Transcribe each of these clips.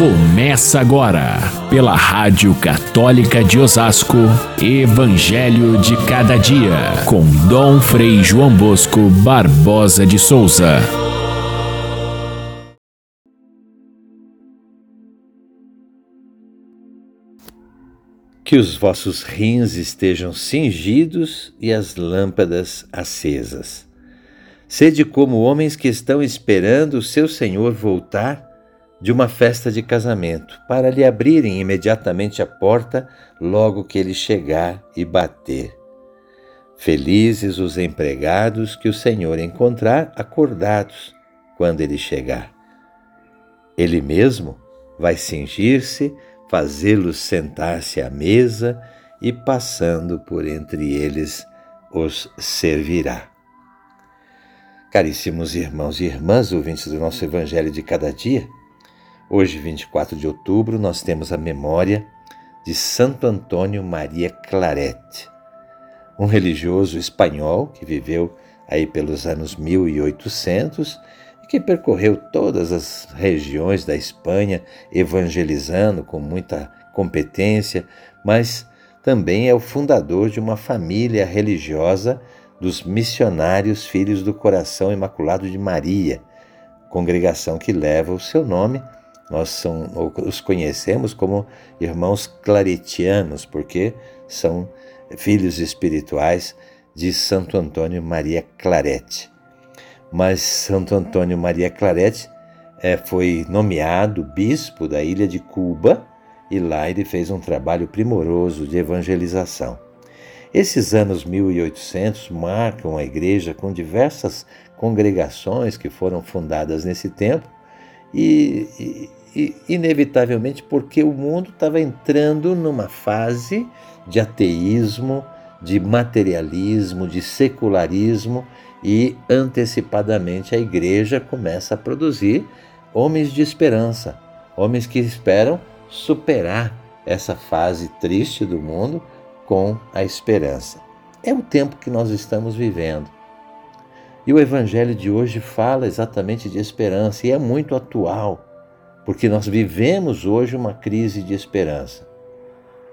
Começa agora, pela Rádio Católica de Osasco, Evangelho de Cada Dia, com Dom Frei João Bosco Barbosa de Souza. Que os vossos rins estejam cingidos e as lâmpadas acesas. Sede como homens que estão esperando o seu Senhor voltar de uma festa de casamento, para lhe abrirem imediatamente a porta logo que ele chegar e bater. Felizes os empregados que o Senhor encontrar acordados quando ele chegar. Ele mesmo vai cingir-se, fazê-los sentar-se à mesa e, passando por entre eles, os servirá. Caríssimos irmãos e irmãs, ouvintes do nosso Evangelho de cada dia, Hoje, 24 de outubro, nós temos a memória de Santo Antônio Maria Claret, um religioso espanhol que viveu aí pelos anos 1800 e que percorreu todas as regiões da Espanha evangelizando com muita competência, mas também é o fundador de uma família religiosa dos missionários Filhos do Coração Imaculado de Maria, congregação que leva o seu nome nós são, os conhecemos como irmãos claretianos, porque são filhos espirituais de Santo Antônio Maria Clarete. Mas Santo Antônio Maria Clarete é, foi nomeado bispo da ilha de Cuba e lá ele fez um trabalho primoroso de evangelização. Esses anos 1800 marcam a igreja com diversas congregações que foram fundadas nesse tempo e, inevitavelmente porque o mundo estava entrando numa fase de ateísmo, de materialismo, de secularismo e antecipadamente a igreja começa a produzir homens de esperança, homens que esperam superar essa fase triste do mundo com a esperança. É o tempo que nós estamos vivendo. E o evangelho de hoje fala exatamente de esperança e é muito atual porque nós vivemos hoje uma crise de esperança.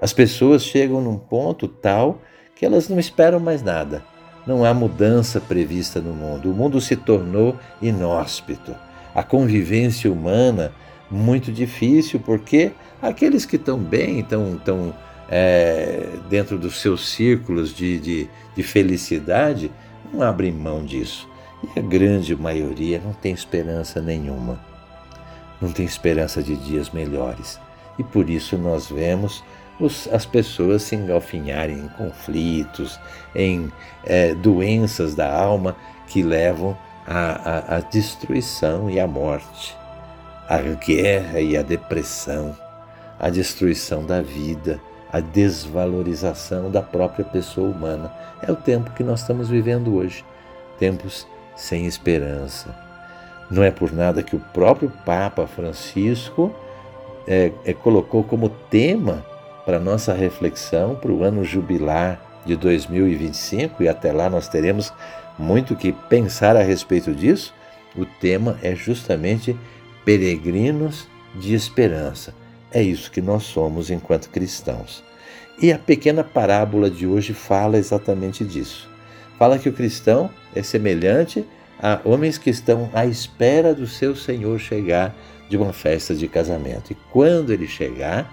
As pessoas chegam num ponto tal que elas não esperam mais nada. Não há mudança prevista no mundo. O mundo se tornou inóspito. A convivência humana muito difícil, porque aqueles que estão bem, estão, é, dentro dos seus círculos de, de, de felicidade, não abrem mão disso. E a grande maioria não tem esperança nenhuma não tem esperança de dias melhores. E por isso nós vemos os, as pessoas se engalfinharem em conflitos, em é, doenças da alma que levam à, destruição e à morte, à guerra e à depressão, à destruição da vida, à desvalorização da própria pessoa humana. É o tempo que nós estamos vivendo hoje tempos sem esperança não é por nada que o próprio Papa Francisco é, é, colocou como tema para nossa reflexão para o ano jubilar de 2025, e até lá nós teremos muito que pensar a respeito disso. O tema é justamente peregrinos de esperança. É isso que nós somos enquanto cristãos. E a pequena parábola de hoje fala exatamente disso. Fala que o cristão é semelhante a homens que estão à espera do seu Senhor chegar de uma festa de casamento. E quando ele chegar,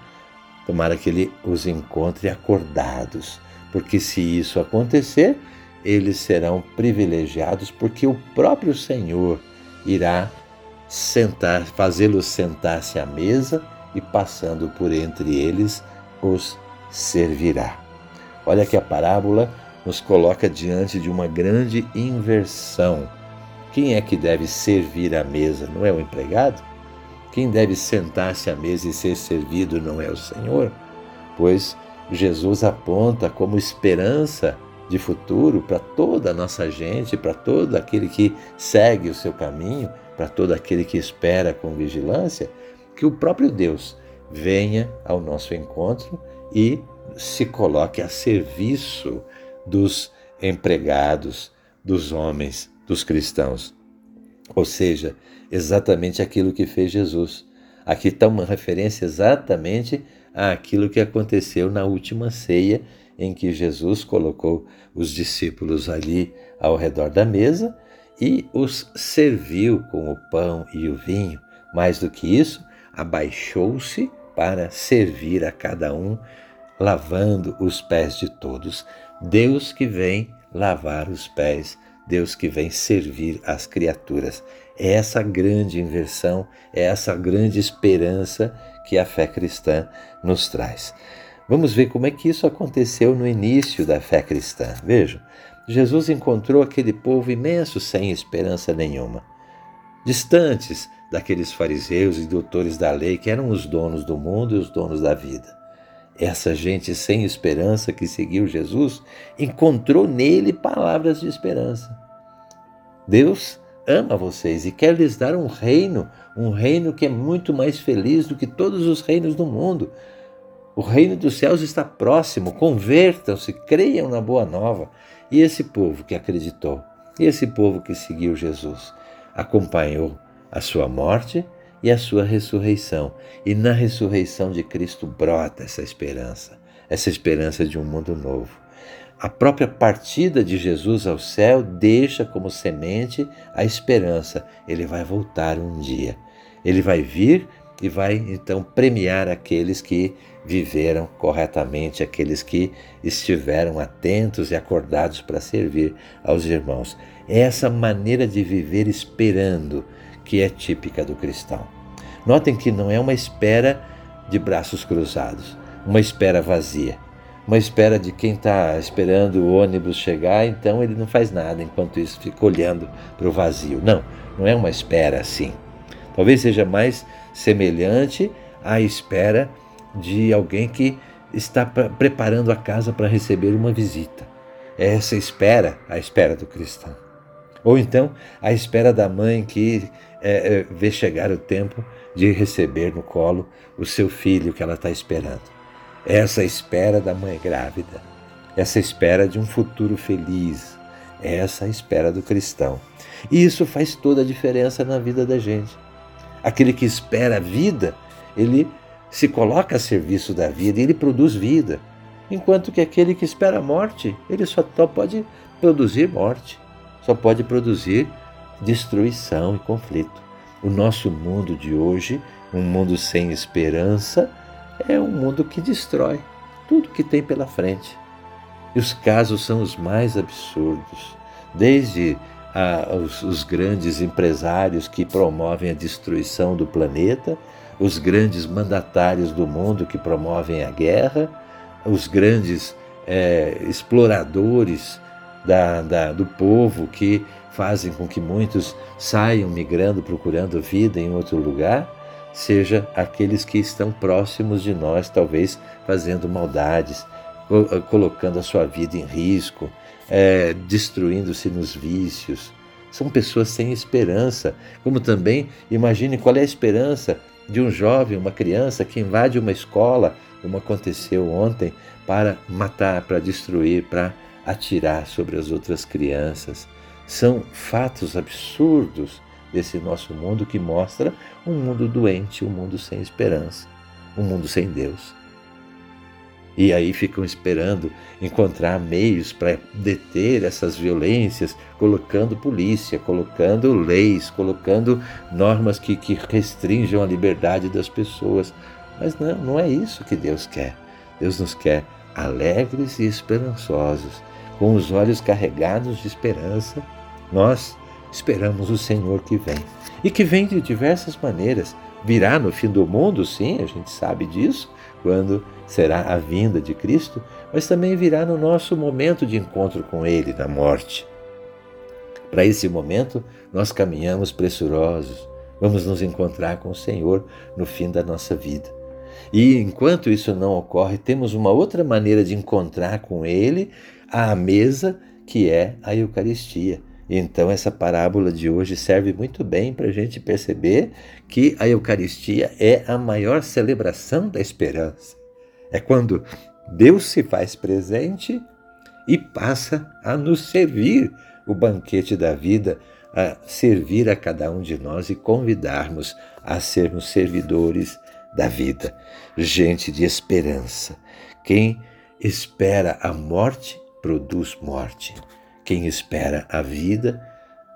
tomara que ele os encontre acordados, porque se isso acontecer, eles serão privilegiados, porque o próprio Senhor irá sentar, fazê-los sentar-se à mesa e passando por entre eles os servirá. Olha que a parábola nos coloca diante de uma grande inversão quem é que deve servir à mesa? Não é o empregado? Quem deve sentar-se à mesa e ser servido não é o Senhor? Pois Jesus aponta como esperança de futuro para toda a nossa gente, para todo aquele que segue o seu caminho, para todo aquele que espera com vigilância, que o próprio Deus venha ao nosso encontro e se coloque a serviço dos empregados, dos homens dos cristãos. Ou seja, exatamente aquilo que fez Jesus. Aqui está uma referência exatamente àquilo que aconteceu na última ceia, em que Jesus colocou os discípulos ali ao redor da mesa e os serviu com o pão e o vinho. Mais do que isso, abaixou-se para servir a cada um, lavando os pés de todos. Deus que vem lavar os pés, Deus que vem servir as criaturas. É essa grande inversão, é essa grande esperança que a fé cristã nos traz. Vamos ver como é que isso aconteceu no início da fé cristã. Vejam, Jesus encontrou aquele povo imenso sem esperança nenhuma, distantes daqueles fariseus e doutores da lei que eram os donos do mundo e os donos da vida. Essa gente sem esperança que seguiu Jesus encontrou nele palavras de esperança. Deus ama vocês e quer lhes dar um reino, um reino que é muito mais feliz do que todos os reinos do mundo. O reino dos céus está próximo, convertam-se, creiam na boa nova. E esse povo que acreditou, e esse povo que seguiu Jesus, acompanhou a sua morte e a sua ressurreição. E na ressurreição de Cristo brota essa esperança, essa esperança de um mundo novo. A própria partida de Jesus ao céu deixa como semente a esperança. Ele vai voltar um dia. Ele vai vir e vai então premiar aqueles que viveram corretamente, aqueles que estiveram atentos e acordados para servir aos irmãos. É essa maneira de viver esperando que é típica do cristão. Notem que não é uma espera de braços cruzados, uma espera vazia, uma espera de quem está esperando o ônibus chegar, então ele não faz nada, enquanto isso fica olhando para o vazio. Não, não é uma espera assim. Talvez seja mais semelhante à espera de alguém que está preparando a casa para receber uma visita. É essa espera, a espera do cristão. Ou então a espera da mãe que é, é, vê chegar o tempo de receber no colo o seu filho que ela está esperando. Essa espera da mãe grávida, essa espera de um futuro feliz, essa espera do cristão. E isso faz toda a diferença na vida da gente. Aquele que espera a vida, ele se coloca a serviço da vida e ele produz vida. Enquanto que aquele que espera a morte, ele só pode produzir morte, só pode produzir destruição e conflito. O nosso mundo de hoje, um mundo sem esperança, é um mundo que destrói tudo que tem pela frente. E os casos são os mais absurdos, desde ah, os, os grandes empresários que promovem a destruição do planeta, os grandes mandatários do mundo que promovem a guerra, os grandes é, exploradores da, da, do povo que fazem com que muitos saiam migrando, procurando vida em outro lugar, seja aqueles que estão próximos de nós, talvez fazendo maldades, eh, colocando a sua vida em risco, é, destruindo-se nos vícios. São pessoas sem esperança. Como também, imagine qual é a esperança de um jovem, uma criança que invade uma escola, como aconteceu ontem, para matar, para destruir, para atirar sobre as outras crianças. São fatos absurdos desse nosso mundo que mostra um mundo doente, um mundo sem esperança, um mundo sem Deus. E aí ficam esperando encontrar meios para deter essas violências, colocando polícia, colocando leis, colocando normas que, que restringam a liberdade das pessoas. Mas não, não é isso que Deus quer. Deus nos quer alegres e esperançosos, com os olhos carregados de esperança. Nós esperamos o Senhor que vem. E que vem de diversas maneiras. Virá no fim do mundo, sim, a gente sabe disso, quando será a vinda de Cristo, mas também virá no nosso momento de encontro com Ele, na morte. Para esse momento, nós caminhamos pressurosos, vamos nos encontrar com o Senhor no fim da nossa vida. E enquanto isso não ocorre, temos uma outra maneira de encontrar com Ele à mesa, que é a Eucaristia. Então, essa parábola de hoje serve muito bem para a gente perceber que a Eucaristia é a maior celebração da esperança. É quando Deus se faz presente e passa a nos servir o banquete da vida, a servir a cada um de nós e convidarmos a sermos servidores da vida, gente de esperança. Quem espera a morte produz morte. Quem espera a vida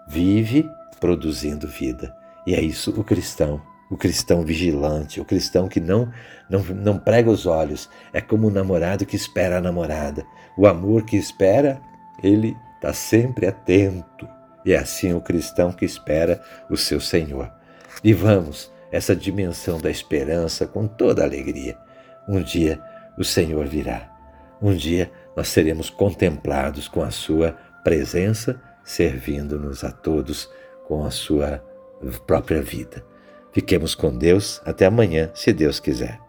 vive produzindo vida. E é isso o cristão, o cristão vigilante, o cristão que não, não, não prega os olhos. É como o namorado que espera a namorada. O amor que espera, ele está sempre atento. E é assim o cristão que espera o seu Senhor. Vivamos essa dimensão da esperança com toda alegria. Um dia o Senhor virá. Um dia nós seremos contemplados com a Sua presença, servindo-nos a todos com a Sua própria vida. Fiquemos com Deus. Até amanhã, se Deus quiser.